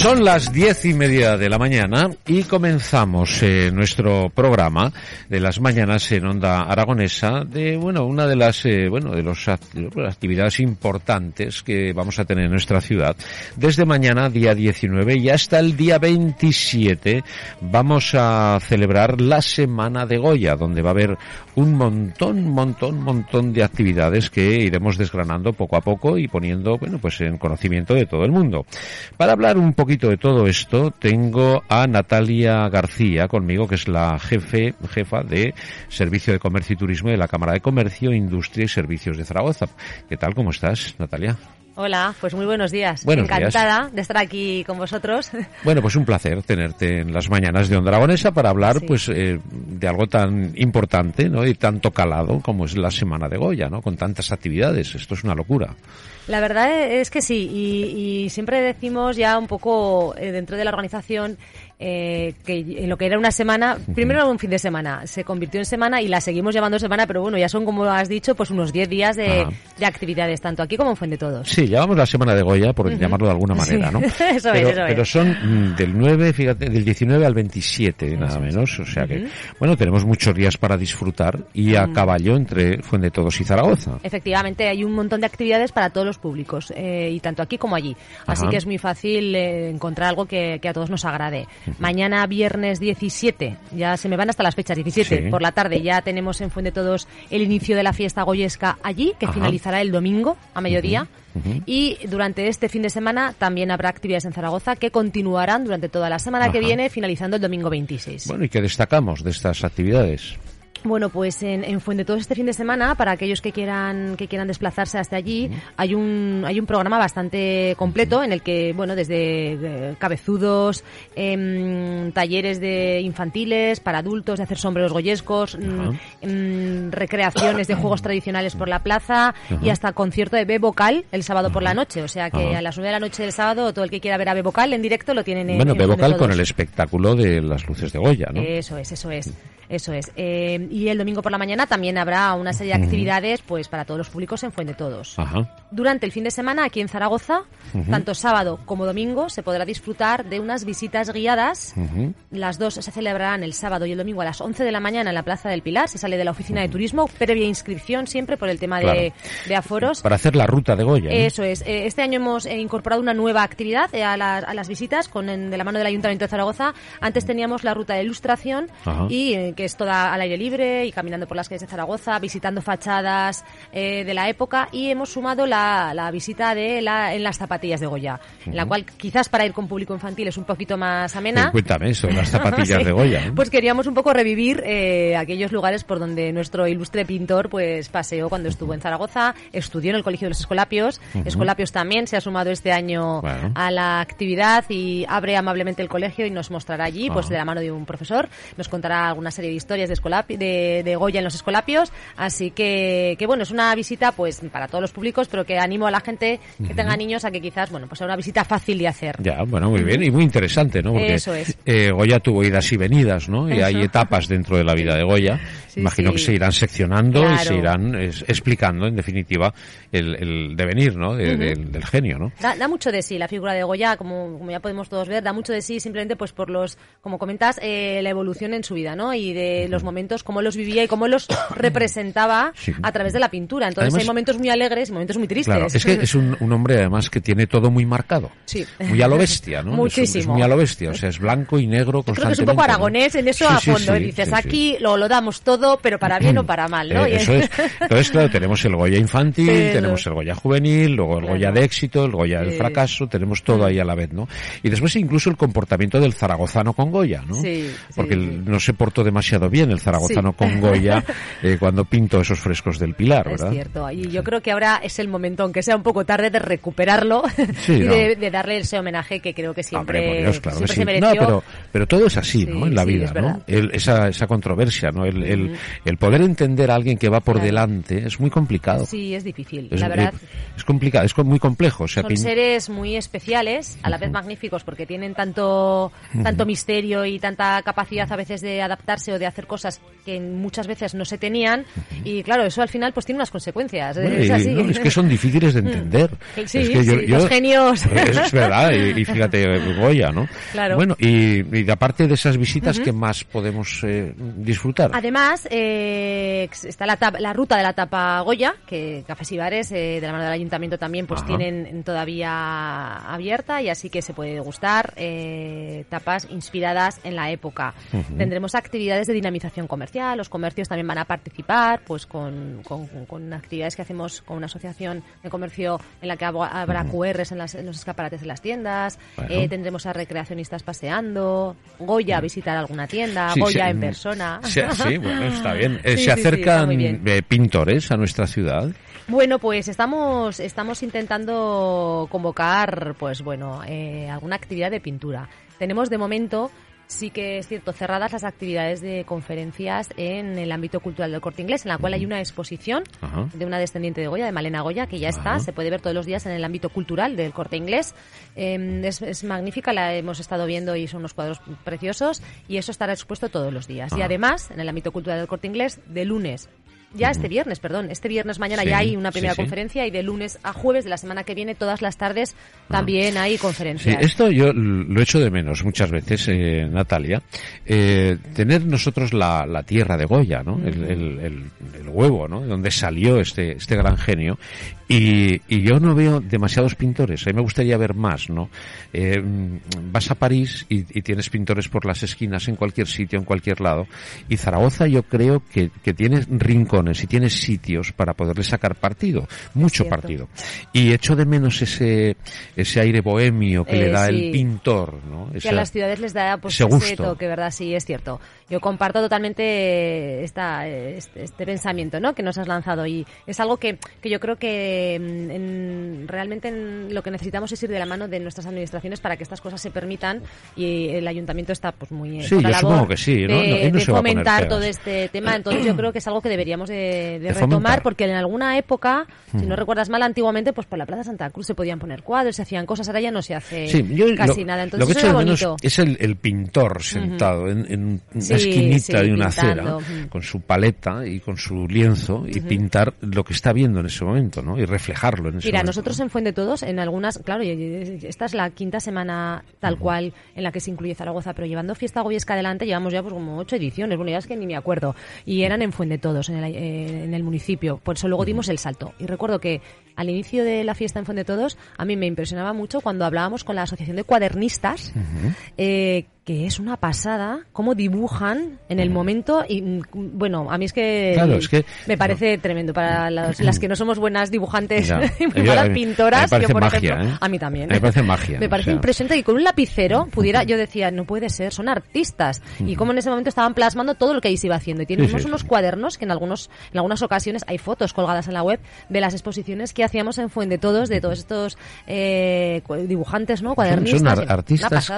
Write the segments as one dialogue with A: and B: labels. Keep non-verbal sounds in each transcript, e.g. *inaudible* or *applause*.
A: Son las diez y media de la mañana y comenzamos eh, nuestro programa de las mañanas en Onda Aragonesa de, bueno, una de las, eh, bueno, de las actividades importantes que vamos a tener en nuestra ciudad. Desde mañana, día 19 y hasta el día 27 vamos a celebrar la Semana de Goya, donde va a haber un montón, montón, montón de actividades que iremos desgranando poco a poco y poniendo, bueno, pues en conocimiento de todo el mundo. Para hablar un poquito de todo esto, tengo a Natalia García conmigo, que es la jefe, jefa de Servicio de Comercio y Turismo de la Cámara de Comercio, Industria y Servicios de Zaragoza. ¿Qué tal? ¿Cómo estás, Natalia?
B: Hola, pues muy buenos días.
A: Buenos
B: Encantada
A: días.
B: de estar aquí con vosotros. *laughs*
A: Bueno, pues un placer tenerte en las mañanas de Onda Aragonesa para hablar
B: Sí.
A: pues eh, de algo tan importante ¿no? y tanto calado como es la Semana de Goya, ¿no? con tantas actividades. Esto es una locura.
B: La verdad es que sí, y, y siempre decimos ya un poco eh, dentro de la organización eh, que en lo que era una semana, primero era un fin de semana, se convirtió en semana y la seguimos llamando semana, pero bueno, ya son, como has dicho, pues unos 10 días de, actividades, tanto aquí como en Fuente Todos.
A: Sí, llamamos la Semana de Goya, por llamarlo de alguna manera,
B: Sí.
A: ¿no? *laughs*
B: Eso es,
A: pero,
B: eso es.
A: pero son mm, del 9, fíjate, del 19 al 27, nada menos. O sea que, bueno, tenemos muchos días para disfrutar y a caballo entre Fuente Todos y Zaragoza.
B: Efectivamente, hay un montón de actividades para todos los públicos, eh, y tanto aquí como allí. Así
A: Ajá.
B: que es muy fácil eh, encontrar algo que, que a todos nos agrade. Mañana, viernes 17, ya se me van hasta las fechas, 17
A: Sí.
B: por la tarde, ya tenemos en Fuente Todos el inicio de la fiesta goyesca allí, que
A: Ajá.
B: finalizará el domingo a mediodía. Y durante este fin de semana también habrá actividades en Zaragoza que continuarán durante toda la semana que viene, finalizando el domingo 26.
A: Bueno, ¿y qué destacamos de estas actividades?
B: Bueno, pues en, en Fuente todo este fin de semana, para aquellos que quieran que quieran desplazarse hasta allí, hay un hay un programa bastante completo en el que, bueno, desde eh, cabezudos, em, talleres de infantiles para adultos, de hacer sombreros goyescos, em, recreaciones de juegos tradicionales por la plaza y hasta concierto de B vocal el sábado por la noche. O sea que a las 9 de la noche del sábado todo el que quiera ver a B vocal en directo lo tienen en
A: bueno,
B: en
A: de
B: Fuente
A: vocal con el espectáculo de las luces de Goya, ¿no?
B: Eso es, eso es, eso es. Eh, y el domingo por la mañana también habrá una serie de actividades pues para todos los públicos en Fuente Todos.
A: Ajá.
B: Durante el fin de semana aquí en Zaragoza, tanto sábado como domingo, se podrá disfrutar de unas visitas guiadas. Las dos se celebrarán el sábado y el domingo a las 11 de la mañana en la Plaza del Pilar. Se sale de la oficina de turismo, previa inscripción siempre por el tema de,
A: Claro.
B: de aforos.
A: Para hacer la ruta de Goya. ¿no?
B: Eso es. Eh, Este año hemos eh, incorporado una nueva actividad eh, a, las- a las visitas con de la mano del Ayuntamiento de Zaragoza. Antes teníamos la ruta de ilustración y eh, que es toda al aire libre y caminando por las calles de Zaragoza, visitando fachadas eh, de la época y hemos sumado la, la visita de la, en las zapatillas de Goya, en la cual quizás para ir con público infantil es un poquito más amena.
A: Eh, Cuéntame eso, las *laughs* zapatillas
B: Sí.
A: de Goya. ¿no?
B: Pues queríamos un poco revivir eh, aquellos lugares por donde nuestro ilustre pintor pues paseó cuando estuvo en Zaragoza, estudió en el Colegio de los Escolapios. Escolapios también se ha sumado este año
A: Bueno.
B: a la actividad y abre amablemente el colegio y nos mostrará allí, pues
A: Ajá.
B: de la mano de un profesor, nos contará alguna serie de historias de, Escolapi- de, de Goya en los Escolapios. Así que, que bueno, es una visita pues para todos los públicos, pero que animo a la gente que tenga niños a que quizás, bueno, pues sea una visita fácil de hacer.
A: Ya, bueno, muy bien y muy interesante, ¿no? Porque
B: Eso es.
A: eh, Goya tuvo idas y venidas, ¿no? Y hay etapas dentro de la vida de Goya. *laughs*
B: Sí,
A: Imagino
B: sí.
A: que se irán seccionando y se irán es, explicando, en definitiva, el, el devenir, ¿no? De- del, del genio, ¿no?
B: Da, da mucho de sí la figura de Goya, como, como ya podemos todos ver, da mucho de sí simplemente pues por los, como comentas, eh, la evolución en su vida, ¿no? Y de los momentos, cómo los vivía y cómo los *coughs* representaba
A: Sí.
B: a través de la pintura. Entonces
A: Además-
B: hay momentos muy alegres y momentos muy tristes.
A: Claro, es que es un, un hombre además que tiene todo muy marcado.
B: Sí.
A: Muy a lo bestia, ¿no? *laughs* Es un- Es,
B: Muchísimo.
A: muy a lo bestia, o sea, es blanco y negro
B: Creo que es un poco aragonés en eso a fondo. ¿eh? Dices, aquí lo, lo damos todo, pero para bien o para mal, ¿no?
A: Eh, eso es. *laughs* Entonces, claro, tenemos el Goya infantil, tenemos
B: no.
A: el Goya juvenil, luego el
B: Claro.
A: Goya de éxito, el Goya del
B: Sí.
A: fracaso, tenemos todo ahí a la vez, ¿no? Y después incluso el comportamiento del zaragozano con Goya, ¿no?
B: Sí,
A: Porque
B: sí.
A: el- no se portó demasiado bien el zaragozano con Goya *laughs* eh, cuando pintó esos frescos del Pilar,
B: Es
A: ¿verdad?
B: cierto, y yo creo que ahora es el momento, aunque sea un poco tarde, de recuperarlo *laughs* y
A: no.
B: de, de darle ese homenaje que creo que siempre,
A: Hombre, por Dios, claro que
B: siempre
A: sí.
B: se
A: No,
B: mereció.
A: pero, Pero todo es así, ¿no? En la vida, ¿no? esa, esa controversia, ¿no? El, el, el, poder entender a alguien que va por delante es muy complicado.
B: Sí, es difícil, la verdad.
A: Es, complicado, es muy complejo.
B: Son seres muy especiales, a la vez magníficos, porque tienen tanto, tanto misterio y tanta capacidad a veces de adaptarse o de hacer cosas que muchas veces no se tenían. Y claro, eso al final pues tiene unas consecuencias.
A: es, que son difíciles de entender. *laughs*
B: Sí, es que yo, los genios. *laughs*
A: Es verdad, y, fíjate, Goya, ¿no?
B: Claro.
A: Bueno, y, aparte de esas visitas, ¿qué más podemos eh, disfrutar?
B: Además, eh, está la, la, ruta de la tapa Goya, que Cafés y Bares, eh, de la mano del Ayuntamiento también, pues tienen todavía abierta y así que se puede gustar tapas inspiradas en la época. Tendremos actividades de dinamización comercial, los comercios también van a participar, pues con, con, actividades que hacemos con una asociación de comercio en la que habrá QRs en, los escaparates de las tiendas, tendremos a recreacionistas paseando, Goya a visitar alguna tienda, Goya en persona.
A: sí, bueno, está bien. *laughs* Eh, ¿Se acercan eh, pintores a nuestra ciudad?
B: Bueno, pues estamos, estamos intentando convocar, pues bueno, eh, alguna actividad de pintura. Tenemos de momento sí que es cierto, cerradas las actividades de conferencias en el ámbito cultural del corte inglés, en la cual hay una exposición de una descendiente de Goya, de Malena Goya, que ya está, se puede ver todos los días en el ámbito cultural del corte inglés. Em, es, magnífica, la hemos estado viendo y son unos cuadros preciosos y eso estará expuesto todos los días. Y además, en el ámbito cultural del corte inglés, de lunes ya este viernes, perdón, este viernes mañana ya hay una primera conferencia y de lunes a jueves de la semana que viene, todas las tardes, también hay conferencias.
A: Esto yo lo echo de menos muchas veces, eh, Natalia, eh, tener nosotros la, la, tierra de Goya, ¿no? el, el, el, huevo, ¿no? De donde salió este, este gran genio. Y, y yo no veo demasiados pintores, a mí me gustaría ver más, ¿no? Eh, vas a París y, y, tienes pintores por las esquinas en cualquier sitio, en cualquier lado. Y Zaragoza yo creo que, que tiene rincón si tienes sitios para poderle sacar partido, mucho partido. Y echo de menos ese, ese aire bohemio que le eh, da el pintor, ¿no?
B: que a las ciudades les da pues, ese, toque, ¿verdad? Sí, es cierto. Yo comparto totalmente esta, este, este, pensamiento, ¿no? Que nos has lanzado y es algo que, que yo creo que mm, en, realmente lo que necesitamos es ir de la mano de nuestras administraciones para que estas cosas se permitan y el ayuntamiento está pues muy
A: sí, yo supongo que sí, ¿no?
B: de, fomentar todo este tema. Entonces yo creo que es algo que deberíamos de, retomar, porque en alguna época, si no recuerdas mal, antiguamente, pues por la Plaza Santa Cruz se podían poner cuadros, se hacían cosas, ahora ya no se hace casi nada. Entonces,
A: lo que
B: eso
A: menos es el, pintor sentado en, una esquinita de una acera, con su paleta y con su lienzo, y pintar lo que está viendo en ese momento, ¿no? Y reflejarlo en ese
B: Mira,
A: momento.
B: nosotros en Fuente Todos, en algunas, claro, esta es la quinta semana tal cual en la que se incluye Zaragoza, pero llevando Fiesta Goyesca adelante, llevamos ya pues como ocho ediciones, bueno, ya es que ni me acuerdo, y eran en Fuente Todos, en el, eh, en el municipio. Por eso luego dimos el salto. Y recuerdo que al inicio de la fiesta en Fuente Todos, a mí me impresionaba mucho cuando hablábamos con la Asociación de Cuadernistas, eh, que es una pasada, cómo dibujan en el momento y mm, bueno, a mí es que, me parece tremendo para las, que no somos buenas dibujantes *laughs* y buenas pintoras,
A: yo
B: por
A: ejemplo,
B: ¿eh? a mí también.
A: Me parece magia. *laughs*
B: Me parece impresionante que con un lapicero *laughs* pudiera, yo decía, no puede ser, son artistas y como en ese momento estaban plasmando todo lo que ahí se iba haciendo y tenemos unos cuadernos que en algunos en algunas ocasiones hay fotos colgadas en la web de las exposiciones que hacíamos en Fuente Todos de todos estos eh, dibujantes, ¿no? Cuadernistas.
A: Son, artistas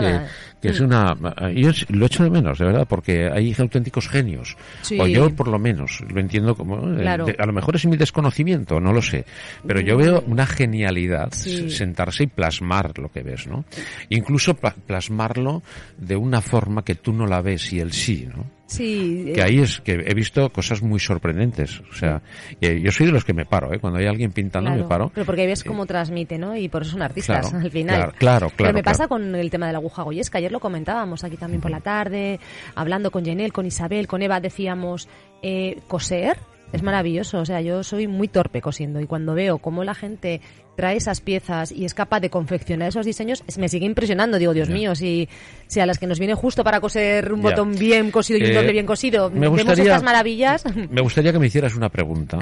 A: que, es una yo lo echo de menos, de verdad, porque hay auténticos genios. O yo, por lo menos, lo entiendo como. Eh, a lo mejor es mi desconocimiento, no lo sé. Pero yo veo una genialidad sentarse y plasmar lo que ves, ¿no? Incluso plasmarlo de una forma que tú no la ves y él sí, ¿no?
B: Sí.
A: Que ahí es que he visto cosas muy sorprendentes. O sea, yo soy de los que me paro, ¿eh? Cuando hay alguien pintando me paro.
B: Pero porque ves cómo transmite, ¿no? Y por eso son artistas al final.
A: Claro, claro, claro.
B: Pero me pasa con el tema de la aguja goyesca. Ayer lo comentábamos aquí también por la tarde, hablando con Jenel, con Isabel, con Eva, decíamos, eh, coser es maravilloso. O sea, yo soy muy torpe cosiendo y cuando veo cómo la gente trae esas piezas y es capaz de confeccionar esos diseños, me sigue impresionando. Digo, Dios mío, si, si a las que nos viene justo para coser un botón bien cosido y un doble eh, bien cosido, me vemos estas maravillas. *laughs*
A: Me gustaría que me hicieras una pregunta.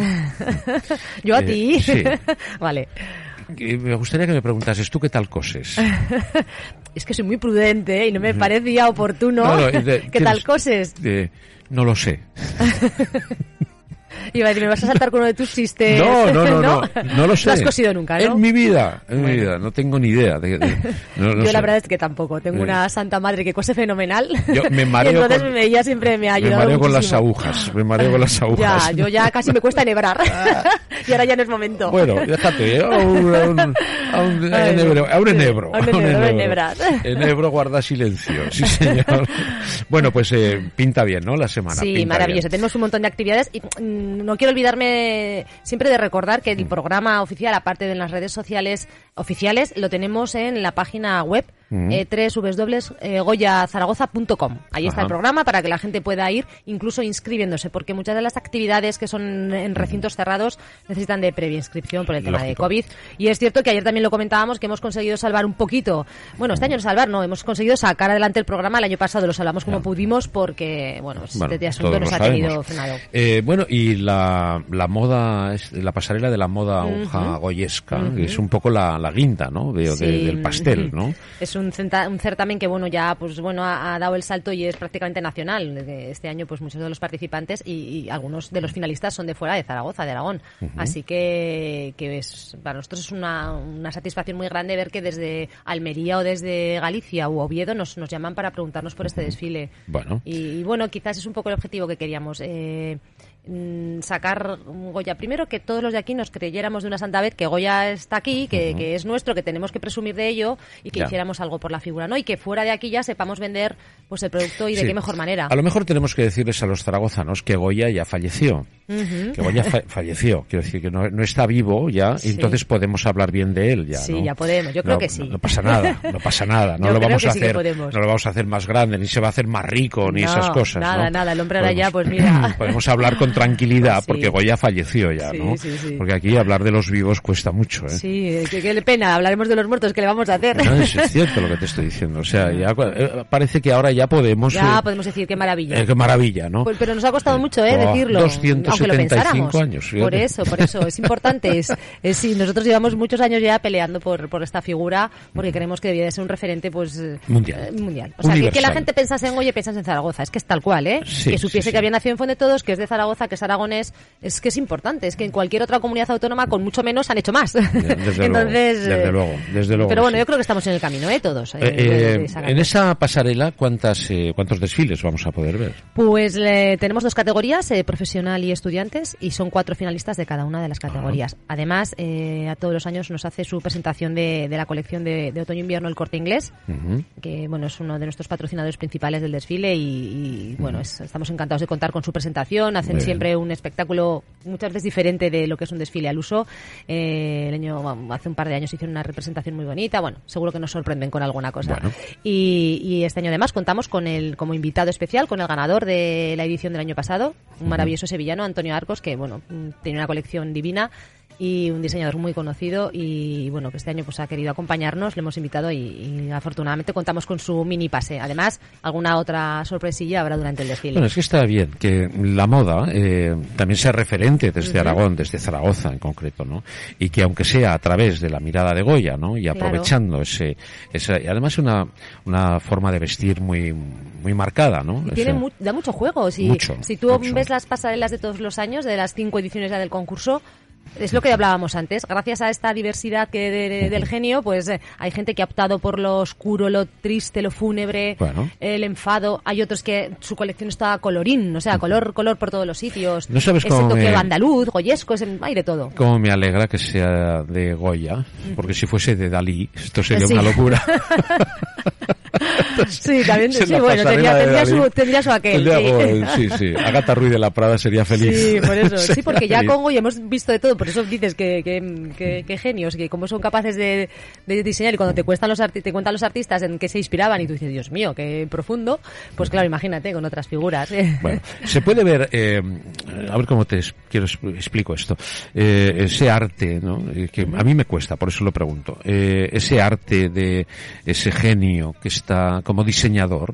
A: *laughs*
B: ¿Yo a eh, ti?
A: Sí. *laughs*
B: vale.
A: Me gustaría que me preguntases, ¿tú qué tal coses?
B: es que soy muy prudente y no me parecía oportuno. ¿Qué tal coses?
A: no lo sé.
B: Iba a decir, me vas a saltar con uno de tus chistes.
A: No, no, no, no, *laughs* no, lo sé.
B: No has cosido nunca, ¿no?
A: En mi vida, en mi vida, no tengo ni idea. De, de- no- *laughs*
B: Yo
A: sé.
B: la verdad es que tampoco. Tengo
A: Eh.
B: una santa madre que cose fenomenal.
A: Yo me *laughs* mareo
B: y entonces
A: con-
B: ella siempre me ha
A: Me
B: ayudado
A: mareo con las agujas, me mareo con las agujas.
B: Ya, yo ya casi me cuesta enhebrar. y ahora ya no es momento.
A: Bueno, déjate, a un, a un, a un enebro, a un enebro.
B: a un enebro,
A: guarda silencio, sí señor. Bueno, pues eh, pinta bien, ¿no? La semana.
B: Sí, maravilloso.
A: bien.
B: Tenemos un montón de actividades y mm, no quiero olvidarme siempre de recordar que el programa oficial, aparte de en las redes sociales oficiales, lo tenemos en la página web
A: Mm.
B: eh, www.goyazaragoza.com. Ahí está el programa para que la gente pueda ir incluso inscribiéndose, porque muchas de las actividades que son en recintos cerrados necesitan de previa inscripción por el tema de. COVID. Y es cierto que ayer también lo comentábamos que hemos conseguido salvar un poquito. Bueno, este año no salvar, no, hemos conseguido sacar adelante el programa. El año pasado lo salvamos como pudimos porque, bueno,
A: Bueno,
B: este asunto nos ha tenido frenado.
A: Eh, bueno, y la, la moda, la pasarela de la moda hoja goyesca, que es un poco la, la guinda, ¿no? Veo, de-
B: Sí.
A: del pastel, ¿no? *laughs*
B: Es un, un certamen que bueno ya pues bueno ha, ha dado el salto y es prácticamente nacional. Este año pues muchos de los participantes y, y algunos de los finalistas son de fuera de Zaragoza, de Aragón. Así que, que es, para nosotros es una, una satisfacción muy grande ver que desde Almería o desde Galicia u Oviedo nos, nos llaman para preguntarnos por este desfile.
A: Bueno.
B: Y, y, bueno, quizás es un poco el objetivo que queríamos. eh, sacar un Goya. Primero que todos los de aquí nos creyéramos de una santa vez que Goya está aquí, que, que es nuestro, que tenemos que presumir de ello y que
A: Ya.
B: hiciéramos algo por la figura, ¿no? Y que fuera de aquí ya sepamos vender pues el producto y de qué mejor manera.
A: A lo mejor tenemos que decirles a los zaragozanos que Goya ya falleció. Que Goya fa- *laughs* falleció. Quiero decir que no, no está vivo ya,
B: Sí.
A: y entonces podemos hablar bien de él ya.
B: Sí,
A: ¿no?
B: ya podemos. Yo creo
A: No,
B: que sí.
A: No, pasa nada, no pasa nada. No *laughs*
B: Yo
A: lo vamos a hacer, no lo vamos a hacer más grande, ni se va a hacer más rico, ni esas cosas.
B: nada, nada, el hombre ahora
A: Podemos-
B: ya, pues mira. *clears throat*
A: Podemos hablar con tranquilidad,
B: Sí.
A: porque Goya falleció ya,
B: Sí,
A: ¿no?
B: sí.
A: Porque aquí hablar de los vivos cuesta mucho, ¿eh?
B: Sí, qué, qué pena. Hablaremos de los muertos, ¿qué le vamos a hacer?
A: No, es, es *laughs* cierto lo que te estoy diciendo. O sea, ya eh, parece que ahora ya podemos.
B: ya
A: eh,
B: podemos decir qué maravilla.
A: eh, qué maravilla, ¿no?
B: Pues, pero nos ha costado mucho, ¿eh?
A: Oh,
B: decirlo.
A: 275
B: aunque lo pensáramos.
A: años, fíjate.
B: Por eso, por eso. Es importante. Es, es- sí, nosotros llevamos muchos años ya peleando por, por esta figura porque creemos que debía de ser un referente, pues...
A: Mundial.
B: mundial. O sea, que, que la gente pensase en Goya y pensase en Zaragoza. Es que es tal cual, ¿eh? Que supiese que había nacido en Fuente Todos, que es de Zaragoza, que es aragonés. Es que es importante. Es que en cualquier otra comunidad autónoma, con mucho menos, han hecho más.
A: Desde *laughs*
B: Entonces...
A: luego, desde
B: eh,
A: luego, desde luego.
B: Pero bueno,
A: sí.
B: yo creo que estamos en el camino, ¿eh? Todos. eh,
A: Eh, eh, en esa pasarela, ¿cuántas, eh, ¿cuántos desfiles vamos a poder ver?
B: Pues le- tenemos dos categorías, eh, profesional y estudiantes, y son cuatro finalistas de cada una de las categorías. Además, eh, a todos los años nos hace su presentación de, de la colección de, de otoño-invierno El Corte Inglés, que bueno es uno de nuestros patrocinadores principales del desfile y, y, bueno es- estamos encantados de contar con su presentación. Hacen. Siempre un espectáculo muchas veces diferente de lo que es un desfile al uso. Eh, el año hace un par de años hicieron una representación muy bonita. Bueno, seguro que nos sorprenden con alguna cosa.
A: Bueno.
B: Y, y este año además contamos con el como invitado especial con el ganador de la edición del año pasado, un maravilloso sevillano Antonio Arcos que bueno tiene una colección divina y un diseñador muy conocido y bueno que este año pues ha querido acompañarnos le hemos invitado y, y afortunadamente contamos con su mini pase además alguna otra sorpresilla habrá durante el desfile
A: Bueno, es que está bien que la moda eh, también sea referente desde Aragón, desde Zaragoza en concreto, ¿no? Y que aunque sea a través de la mirada de Goya, ¿no? Y
B: Claro.
A: aprovechando ese, ese, y además una, una forma de vestir muy, muy marcada, ¿no?
B: Y tiene
A: Ese-
B: mu- da mucho juego. Si,
A: Mucho,
B: si tú
A: mucho.
B: ves las pasarelas de todos los años, de las cinco ediciones ya del concurso, es lo que hablábamos antes. Gracias a esta diversidad que de- de- del genio, pues eh, hay gente que ha optado por lo oscuro, lo triste, lo fúnebre,
A: Bueno.
B: el enfado. Hay otros que su colección está colorín, o sea, color, color por todos los sitios.
A: No sabes cómo
B: toque
A: me-
B: andaluz, goyesco, ese, hay de todo.
A: Cómo me alegra que sea de Goya, porque si fuese de Dalí, esto sería
B: Sí.
A: una locura. *laughs* *laughs* *laughs*
B: Sí, también, sí, bueno, tendría, tendría su, tendría su aquel.
A: Tendría-
B: sí. *laughs*
A: sí, sí. Agatha Ruiz de la Prada sería feliz.
B: Sí, por eso. *laughs* Sí, porque ya
A: feliz.
B: con Goya hemos visto de todo, por eso dices que, que, que- que genios, que cómo son capaces de, de diseñar y cuando te, cuestan los arti- te cuentan los artistas en qué se inspiraban y tú dices, Dios mío, qué profundo, pues claro, imagínate con otras figuras.
A: Bueno, se puede ver, eh, a ver cómo te es- quiero explico esto, Eh, ese arte, ¿no? Eh, que a mí me cuesta, por eso lo pregunto, Eh, ese arte de ese genio que está como diseñador,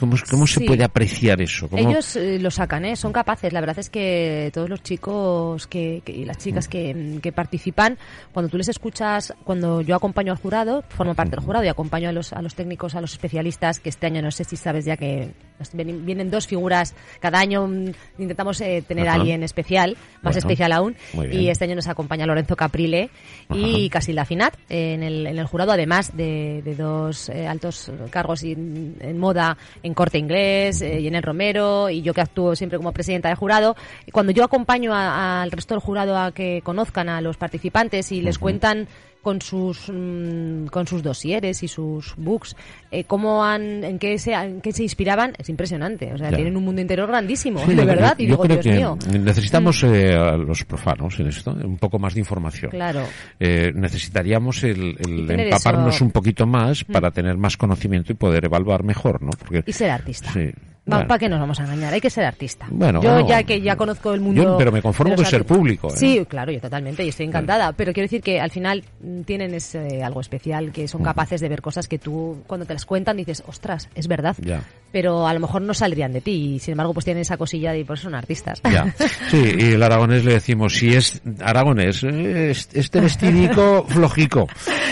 A: ¿cómo, cómo se puede apreciar eso?
B: Ellos eh, lo sacan, ¿eh? son capaces. La verdad es que todos los chicos que, y las chicas que, que, participan, cuando tú les escuchas, cuando yo acompaño al jurado, formo parte del jurado y acompaño a los, a los técnicos, a los especialistas, que este año no sé si sabes ya que vienen dos figuras cada año, mm, intentamos eh, tener a alguien especial, más especial aún, y este año nos acompaña Lorenzo Caprile y Casilda Finat en el, en el jurado, además de, de dos eh, altos cargos en, en, moda en Corte Inglés eh, y en el Romero, y yo que actúo siempre como presidenta del jurado. Cuando yo acompaño al resto del jurado a que conozcan a los participantes y les cuentan con sus mm, con sus dosieres y sus books, eh, cómo han, en qué se, en qué se inspiraban, es impresionante. O sea, tienen un mundo interior grandísimo, de verdad. y digo, Dios mío.
A: Necesitamos mm. eh, a los profanos en esto, un poco más de información.
B: Claro.
A: Eh, necesitaríamos el, empaparnos un poquito más mm. para tener más conocimiento y poder evaluar mejor, ¿no?
B: Porque, y ser artista.
A: Sí.
B: ¿Para qué nos vamos a engañar? Hay que ser artista.
A: Bueno,
B: yo ya que ya conozco el mundo.
A: pero me conformo con ser público. ¿eh?
B: Sí, claro, yo totalmente, y estoy encantada. Pero quiero decir que al final tienen ese, algo especial, que son capaces de ver cosas que tú, cuando te las cuentan, dices, ostras, es verdad.
A: Ya.
B: Pero a lo mejor no saldrían de ti, y sin embargo, pues tienen esa cosilla por eso son artistas.
A: Ya. *laughs* Sí, y el aragonés le decimos, si es aragonés, es, este vestidico flojico.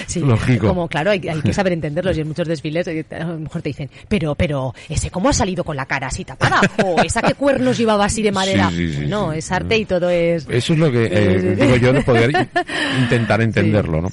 B: Sí,
A: flojico.
B: como claro, hay, que saber entenderlos, y en muchos desfiles eh, a lo mejor te dicen, pero, pero, ese cómo ha salido con la cara así tapada o esa que cuernos llevaba así de madera. no, es arte y todo es...
A: Eso es lo que eh, digo yo de poder *laughs* intentar entenderlo, ¿no?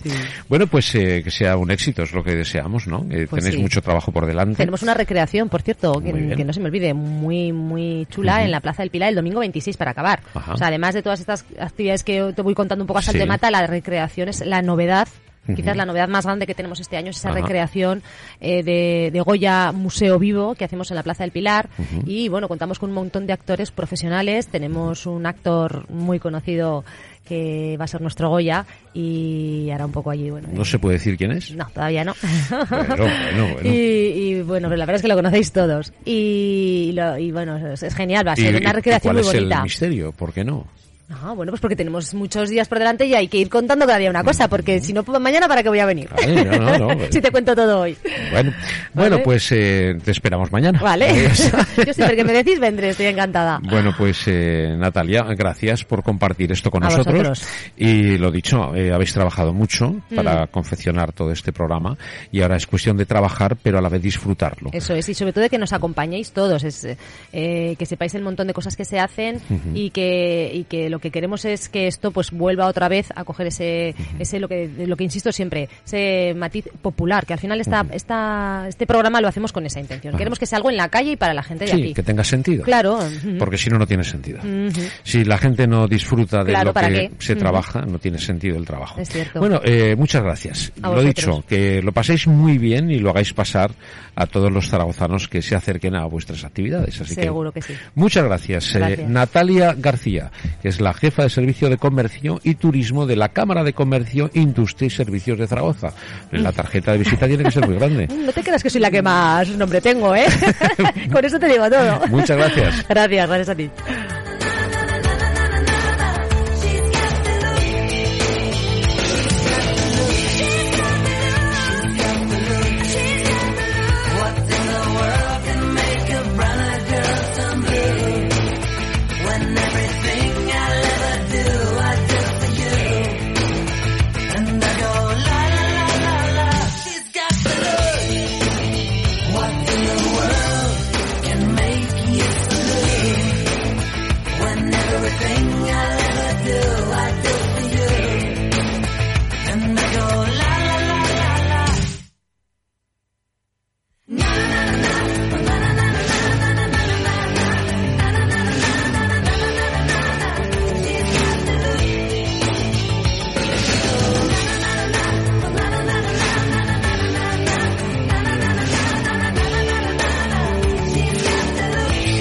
A: Bueno, pues eh, que sea un éxito, es lo que deseamos, ¿no? Pues tenéis mucho trabajo por delante.
B: Tenemos una recreación, por cierto, que, no se me olvide, muy, muy chula en la Plaza del Pilar el domingo 26 para acabar. O sea, además de todas estas actividades que te voy contando un poco a salto de mata, la recreación es la novedad Quizás la novedad más grande que tenemos este año es esa recreación eh, de, Goya Museo Vivo que hacemos en la Plaza del Pilar. Y bueno, contamos con un montón de actores profesionales. Tenemos un actor muy conocido que va a ser nuestro Goya y hará un poco allí. Bueno,
A: ¿No se puede decir quién es?
B: No, todavía no. *laughs* Y, bueno, pero la verdad es que lo conocéis todos. Y, bueno, es, genial, va a ser una recreación muy bonita.
A: ¿Cuál es el misterio? ¿Por qué no?
B: Ah, bueno, pues porque tenemos muchos días por delante y hay que ir contando cada día una cosa, porque si no, pues mañana, ¿para qué voy a venir? *laughs* si te cuento todo hoy.
A: Bueno, bueno pues eh, te esperamos mañana.
B: Vale. *laughs* Yo siempre que me decís vendré, estoy encantada.
A: Bueno, pues eh, Natalia, gracias por compartir esto con nosotros. Y lo dicho, eh, habéis trabajado mucho para mm. confeccionar todo este programa y ahora es cuestión de trabajar, pero a la vez disfrutarlo.
B: Eso es, y sobre todo de que nos acompañéis todos, es que sepáis el montón de cosas que se hacen y que, y que lo lo que queremos es que esto pues vuelva otra vez a coger ese, ese lo que lo que insisto siempre, ese matiz popular, que al final está esta, este programa lo hacemos con esa intención. Queremos que sea algo en la calle y para la gente de
A: sí, que tenga sentido.
B: Claro.
A: Porque si no, no tiene sentido. Si la gente no disfruta de lo que se trabaja, no tiene sentido el trabajo.
B: Es cierto.
A: Bueno, eh, muchas gracias. lo dicho, que lo paséis muy bien y lo hagáis pasar a todos los zaragozanos que se acerquen a vuestras actividades. Así
B: Seguro que, sí.
A: Muchas gracias. Eh, Natalia García, que es la la jefa de Servicio de Comercio y Turismo de la Cámara de Comercio, Industria y Servicios de Zaragoza. La tarjeta de visita tiene que ser muy grande. *laughs*
B: No te creas que soy la que más nombre tengo, ¿eh? *laughs* Con eso te digo todo.
A: Muchas gracias.
B: Gracias, gracias a ti.